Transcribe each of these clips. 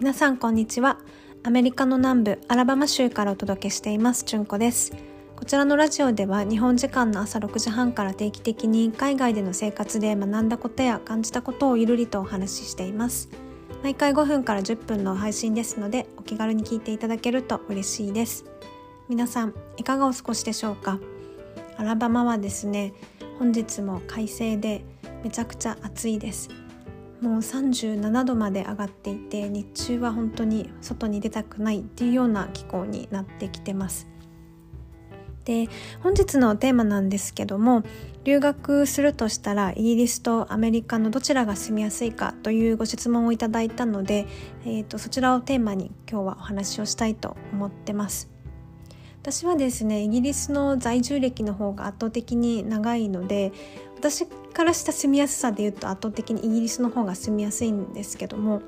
皆さんこんにちは。アメリカの南部アラバマ州からお届けしています。じゅんこです。こちらのラジオでは日本時間の朝6時半から定期的に海外での生活で学んだことや感じたことをゆるりとお話ししています。毎回5分から10分の配信ですのでお気軽に聞いていただけると嬉しいです。皆さんいかがお過ごしでしょうか？アラバマはですね本日も快晴でめちゃくちゃ暑いです。もう37度まで上がっていて日中は本当に外に出たくないっていうような気候になってきてます。で本日のテーマなんですけども留学するとしたらイギリスとアメリカのどちらが住みやすいかというご質問をいただいたので、えーと、とそちらをテーマに今日はお話をしたいと思ってます。私はですねイギリスの在住歴の方が圧倒的に長いので私からした住みやすさで言うと圧倒的にイギリスの方が住みやすいんですけども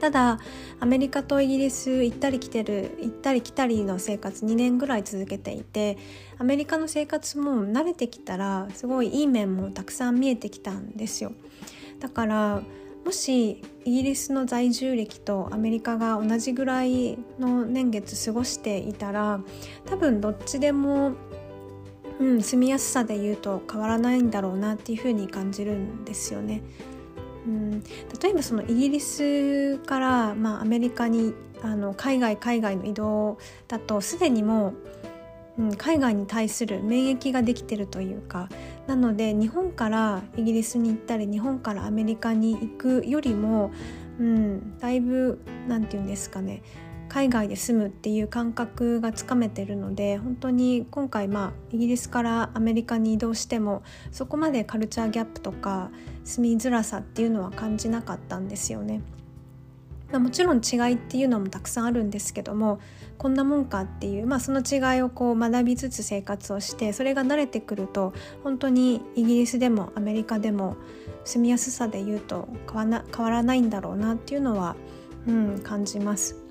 ただアメリカとイギリス行ったり来てる行ったり来たりの生活2年ぐらい続けていてアメリカの生活も慣れてきたらすごいいい面もたくさん見えてきたんですよ。だからもしイギリスの在住歴とアメリカが同じぐらいの年月過ごしていたら多分どっちでもうん、住みやすさで言うと変わらないんだろうなっていうふうに感じるんですよね。うん、例えばそのイギリスから、まあ、アメリカにあの海外海外の移動だとすでにもう、うん、海外に対する免疫ができてるというかなので日本からイギリスに行ったり日本からアメリカに行くよりも、うん、だいぶ何て言うんですかね海外で住むっていう感覚がつかめてるので本当に今回まあイギリスからアメリカに移動してもそこまでカルチャーギャップとか住みづらさっていうのは感じなかったんですよね。まあ、もちろん違いっていうのもたくさんあるんですけどもこんなもんかっていう、まあ、その違いをこう学びつつ生活をしてそれが慣れてくると本当にイギリスでもアメリカでも住みやすさで言うと変わらないんだろうなっていうのは、うん、感じます。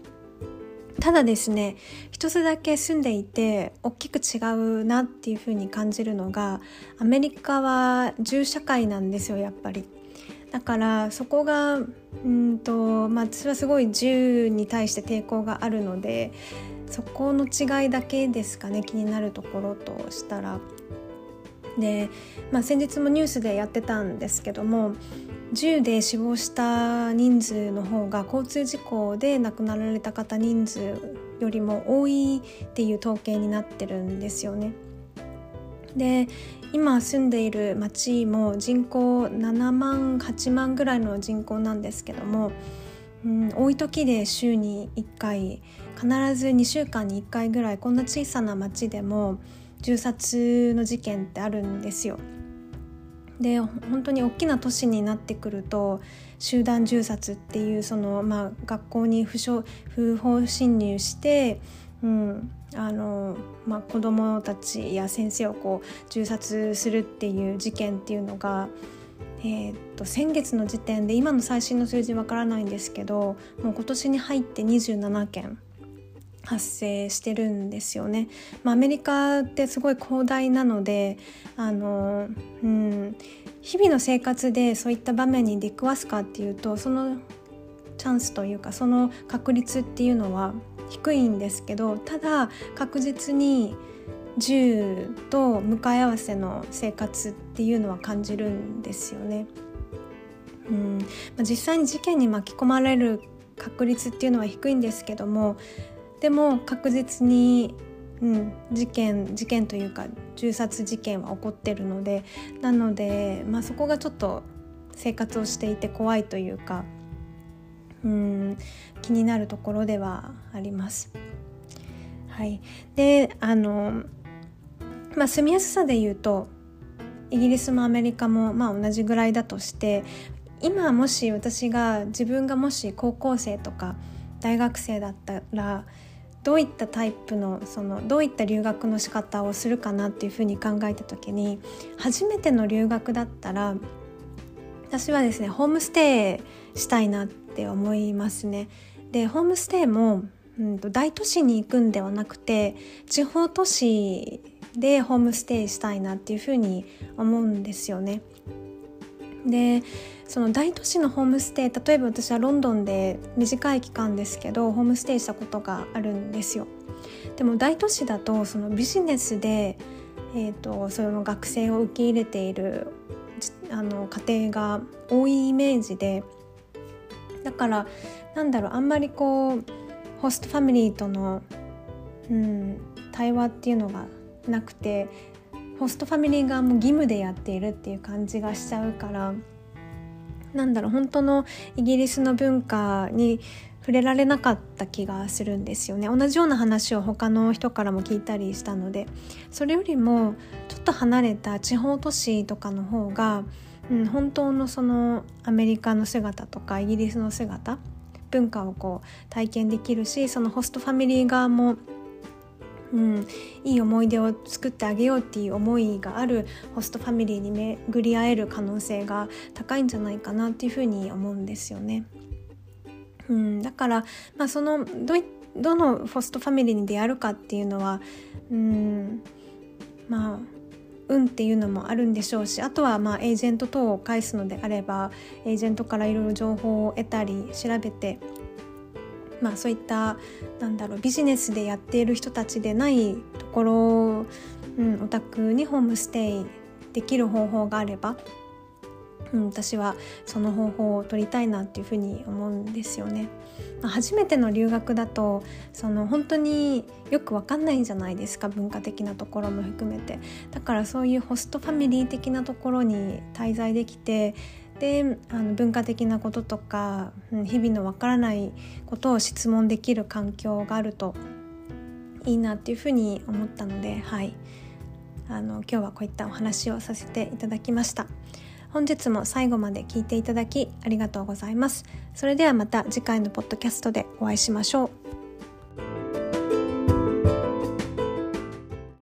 ただですね一つだけ住んでいて大きく違うなっていうふうに感じるのがアメリカは銃社会なんですよやっぱり。だからそこがうんと、まあ、私はすごい銃に対して抵抗があるのでそこの違いだけですかね気になるところとしたら。で、まあ、先日もニュースでやってたんですけども銃で死亡した人数の方が交通事故で亡くなられた方人数よりも多いっていう統計になってるんですよね。で今住んでいる町も人口7万8万ぐらいの人口なんですけども、うん、多い時で週に1回必ず2週間に1回ぐらいこんな小さな町でも銃殺の事件ってあるんですよ。で本当に大きな都市になってくると集団銃殺っていうその、まあ、学校に不不法侵入して、うんあのまあ、子どもたちや先生をこう銃殺するっていう事件っていうのが、えー、っと先月の時点で今の最新の数字わからないんですけどもう今年に入って27件発生してるんですよね。まあ、アメリカってすごい広大なのであの、うん、日々の生活でそういった場面に出くわすかっていうとそのチャンスというかその確率っていうのは低いんですけどただ確実に銃と向かい合わせの生活っていうのは感じるんですよね。うん、実際に事件に巻き込まれる確率っていうのは低いんですけどもでも確実に、うん、事件事件というか銃殺事件は起こってるのでなので、まあ、そこがちょっと生活をしていて怖いというかうん気になるところではあります。はい、であの、まあ、住みやすさで言うとイギリスもアメリカもまあ同じぐらいだとして今もし私が自分がもし高校生とか大学生だったらどういったタイプのそのどういった留学の仕方をするかなっていうふうに考えた時に初めての留学だったら私はですねホームステイしたいなって思いますね。でホームステイも、うん、と大都市に行くんではなくて地方都市でホームステイしたいなっていうふうに思うんですよね。でその大都市のホームステイ例えば私はロンドンで短い期間ですけどホームステイしたことがあるんですよ。でも大都市だとそのビジネスで、えーと、その学生を受け入れているあの家庭が多いイメージでだからなんだろうあんまりこうホストファミリーとの、うん、対話っていうのがなくてホストファミリー側も義務でやっているっていう感じがしちゃうからなんだろう本当のイギリスの文化に触れられなかった気がするんですよね。同じような話を他の人からも聞いたりしたのでそれよりもちょっと離れた地方都市とかの方が、うん、本当のそのアメリカの姿とかイギリスの姿文化をこう体験できるしそのホストファミリー側もうん、いい思い出を作ってあげようっていう思いがあるホストファミリーに巡り合える可能性が高いんじゃないかなっていうふうに思うんですよね。うん、だから、まあ、そのどどのホストファミリーに出会えるかっていうのは、うん、まあ運っていうのもあるんでしょうしあとはまあエージェント等を介すのであればエージェントからいろいろ情報を得たり調べてまあ、そういったなんだろうビジネスでやっている人たちでないところ、うん、お宅にホームステイできる方法があれば、うん、私はその方法を取りたいなっていうふうに思うんですよね。まあ、初めての留学だとその本当によく分かんないんじゃないですか文化的なところも含めてだからそういうホストファミリー的なところに滞在できてであの文化的なこととか日々のわからないことを質問できる環境があるといいなっていうふうに思ったので、はい、あの今日はこういったお話をさせていただきました。本日も最後まで聞いていただきありがとうございます。それではまた次回のポッドキャストでお会いしましょう。